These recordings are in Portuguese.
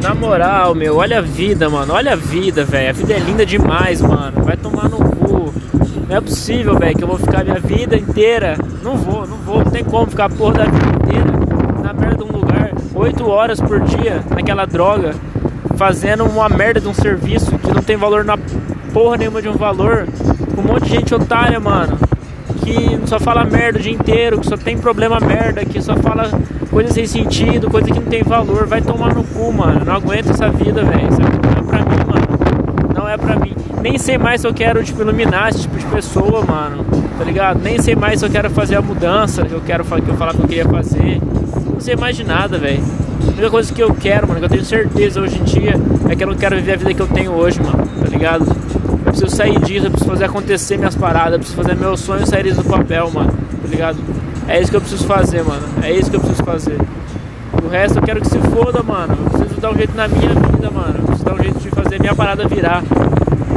Na moral, meu, olha a vida, mano. Olha a vida, velho. A vida é linda demais, mano. Vai tomar no cu. Não é possível, velho, que eu vou ficar minha vida inteira. Não vou, não vou. Não tem como ficar porra da vida inteira na merda de um lugar. Oito horas por dia naquela droga. Fazendo uma merda de um serviço que não tem valor na porra nenhuma de um valor. Com um monte de gente otária, mano que só fala merda o dia inteiro, que só tem problema merda, que só fala coisa sem sentido, coisa que não tem valor. Vai tomar no cu, mano. Não aguento essa vida, velho. Isso aqui não é pra mim, mano. Não é pra mim. Nem sei mais se eu quero, tipo, iluminar esse tipo de pessoa, mano. Tá ligado? Nem sei mais se eu quero fazer a mudança que eu quero que eu falar que eu queria fazer. Não sei mais de nada, velho. A única coisa que eu quero, mano, que eu tenho certeza hoje em dia, é que eu não quero viver a vida que eu tenho hoje, mano. Tá ligado? preciso sair disso, eu preciso fazer acontecer minhas paradas, eu preciso fazer meus sonhos saírem do papel, mano, tá ligado? É isso que eu preciso fazer, mano, é isso que eu preciso fazer. O resto eu quero que se foda, mano. Eu preciso dar um jeito na minha vida, mano. Eu preciso dar um jeito de fazer minha parada virar.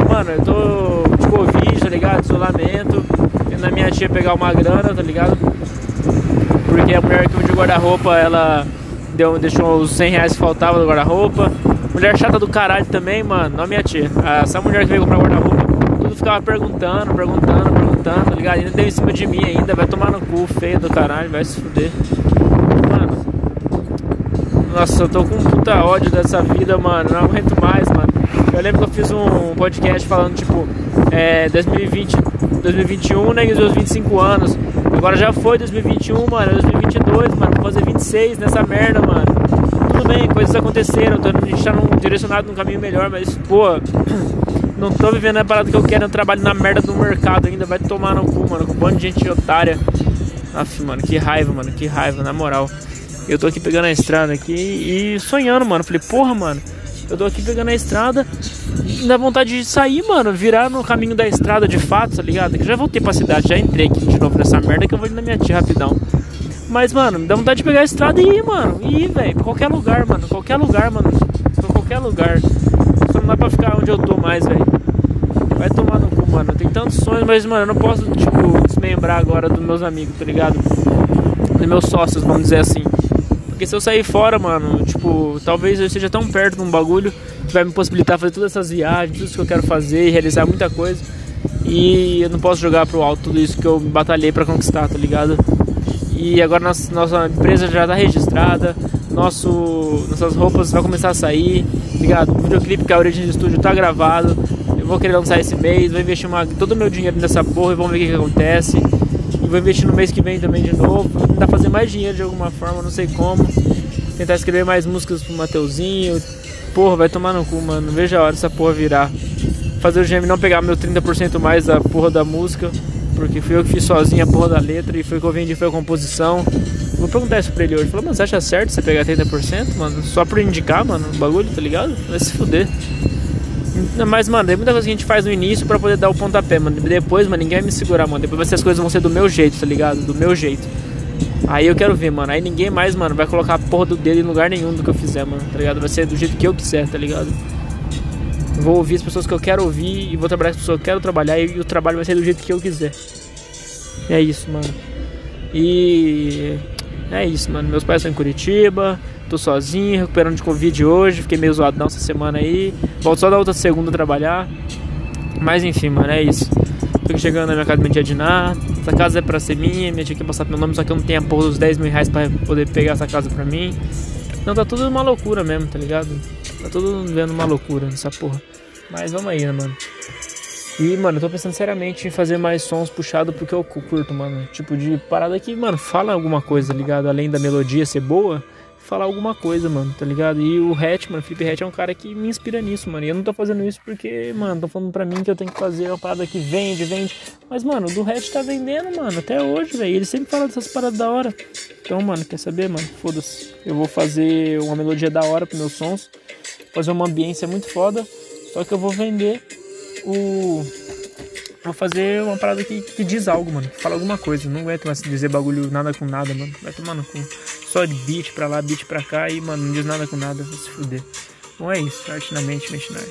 Mano, eu tô de Covid, tá ligado? Isolamento. Tendo a minha tia pegar uma grana, tá ligado? Porque a mulher que me deu guarda-roupa, ela deu, deixou os 100 reais que faltavam do guarda-roupa. Mulher chata do caralho também, mano. Não minha tia. Essa mulher que veio comprar guarda-roupa, ficava perguntando, perguntando, perguntando, tá ligado? Ainda deu em cima de mim ainda. Vai tomar no cu, feio do caralho, vai se fuder. Mano. Nossa, eu tô com puta ódio dessa vida, mano. Não aguento mais, mano. Eu lembro que eu fiz um podcast falando, tipo, é, 2020, 2021, né? E os meus 25 anos. Agora já foi 2021, mano. 2022, mano. Vou fazer 26 nessa merda, mano tudo bem, coisas aconteceram, a gente tá num, direcionado num caminho melhor, mas, pô, não tô vivendo a parada que eu quero, eu trabalho na merda do mercado ainda, vai tomar no cu, mano, com um monte de gente otária. Aff, mano, que raiva, mano, que raiva, na moral. Eu tô aqui pegando a estrada aqui e sonhando, mano. Falei, porra, mano, eu tô aqui pegando a estrada dá vontade de sair, mano, virar no caminho da estrada de fato, tá ligado? Que já voltei pra cidade, já entrei aqui de novo nessa merda que eu vou ir na minha tia rapidão. Mas, mano, dá vontade de pegar a estrada e ir, mano. E ir, velho. Pra qualquer lugar, mano. Qualquer lugar, mano. Pra qualquer lugar. Só não dá pra ficar onde eu tô mais, velho. Vai tomar no cu, mano. Tem tantos sonhos, mas, mano, eu não posso, tipo, desmembrar agora dos meus amigos, tá ligado? Dos meus sócios, vamos dizer assim. Porque se eu sair fora, mano, tipo, talvez eu esteja tão perto de um bagulho que vai me possibilitar fazer todas essas viagens, tudo isso que eu quero fazer, realizar muita coisa. E eu não posso jogar pro alto tudo isso que eu batalhei para conquistar, tá ligado? E agora nossa, nossa empresa já está registrada, nosso, nossas roupas vão começar a sair, ligado? O videoclipe que a Origin Studio está gravado, eu vou querer lançar esse mês, vou investir uma, todo o meu dinheiro nessa porra e vamos ver o que, que acontece. E vou investir no mês que vem também de novo, vou tentar fazer mais dinheiro de alguma forma, não sei como. Tentar escrever mais músicas pro Mateuzinho. Porra, vai tomar no cu, mano. Vejo a hora dessa porra virar. Fazer o GM não pegar meu 30% mais da porra da música porque fui eu que fiz sozinho a porra da letra e foi que eu vendi, foi a composição. Vou perguntar isso pra ele hoje. Falou, mas você acha certo você pegar 30%, mano? Só por indicar, mano, o bagulho, tá ligado? Vai se fuder. Mas, mano, tem muita coisa que a gente faz no início pra poder dar o pontapé, mano. Depois, mano, ninguém vai me segurar, mano. Depois as coisas vão ser do meu jeito, tá ligado? Do meu jeito. Aí eu quero ver, mano. Aí ninguém mais, mano, vai colocar a porra do dedo em lugar nenhum do que eu fizer, mano. Tá ligado? Vai ser do jeito que eu quiser, tá ligado? Vou ouvir as pessoas que eu quero ouvir e vou trabalhar com as pessoas que eu quero trabalhar e o trabalho vai ser do jeito que eu quiser. É isso, mano. E é isso, mano. Meus pais estão em Curitiba, tô sozinho, recuperando de Covid hoje, fiquei meio zoadão essa semana aí. Volto só da outra segunda trabalhar. Mas enfim, mano, é isso. Tô chegando na minha casa minha tia Diná. Essa casa é pra ser minha, minha tia quer passar meu nome, só que eu não tenho a porra dos 10 mil reais pra poder pegar essa casa pra mim. Não, tá tudo uma loucura mesmo, tá ligado? Tá tudo vendo uma loucura nessa porra. Mas vamos aí, né, mano? E, mano, eu tô pensando seriamente em fazer mais sons puxados porque eu curto, mano. Tipo, de parada que, mano, fala alguma coisa, tá ligado? Além da melodia ser boa, falar alguma coisa, mano, tá ligado? E o Hatch, mano, Felipe Hatch é um cara que me inspira nisso, mano. E eu não tô fazendo isso porque, mano, tô falando pra mim que eu tenho que fazer uma parada que vende, vende. Mas, mano, do Hatch tá vendendo, mano, até hoje, velho. Ele sempre fala dessas paradas da hora. Então, mano, quer saber, mano? Foda-se. Eu vou fazer uma melodia da hora pros meus sons. Fazer uma ambiência muito foda. Só que eu vou vender o Vou fazer uma parada que, que diz algo, mano. Que fala alguma coisa. Não aguento mais dizer bagulho nada com nada, mano. Vai tomar no cu. Só de beat pra lá, beat pra cá e, mano, não diz nada com nada. Vai se fuder. Bom, é isso. Arte na mente, mente na.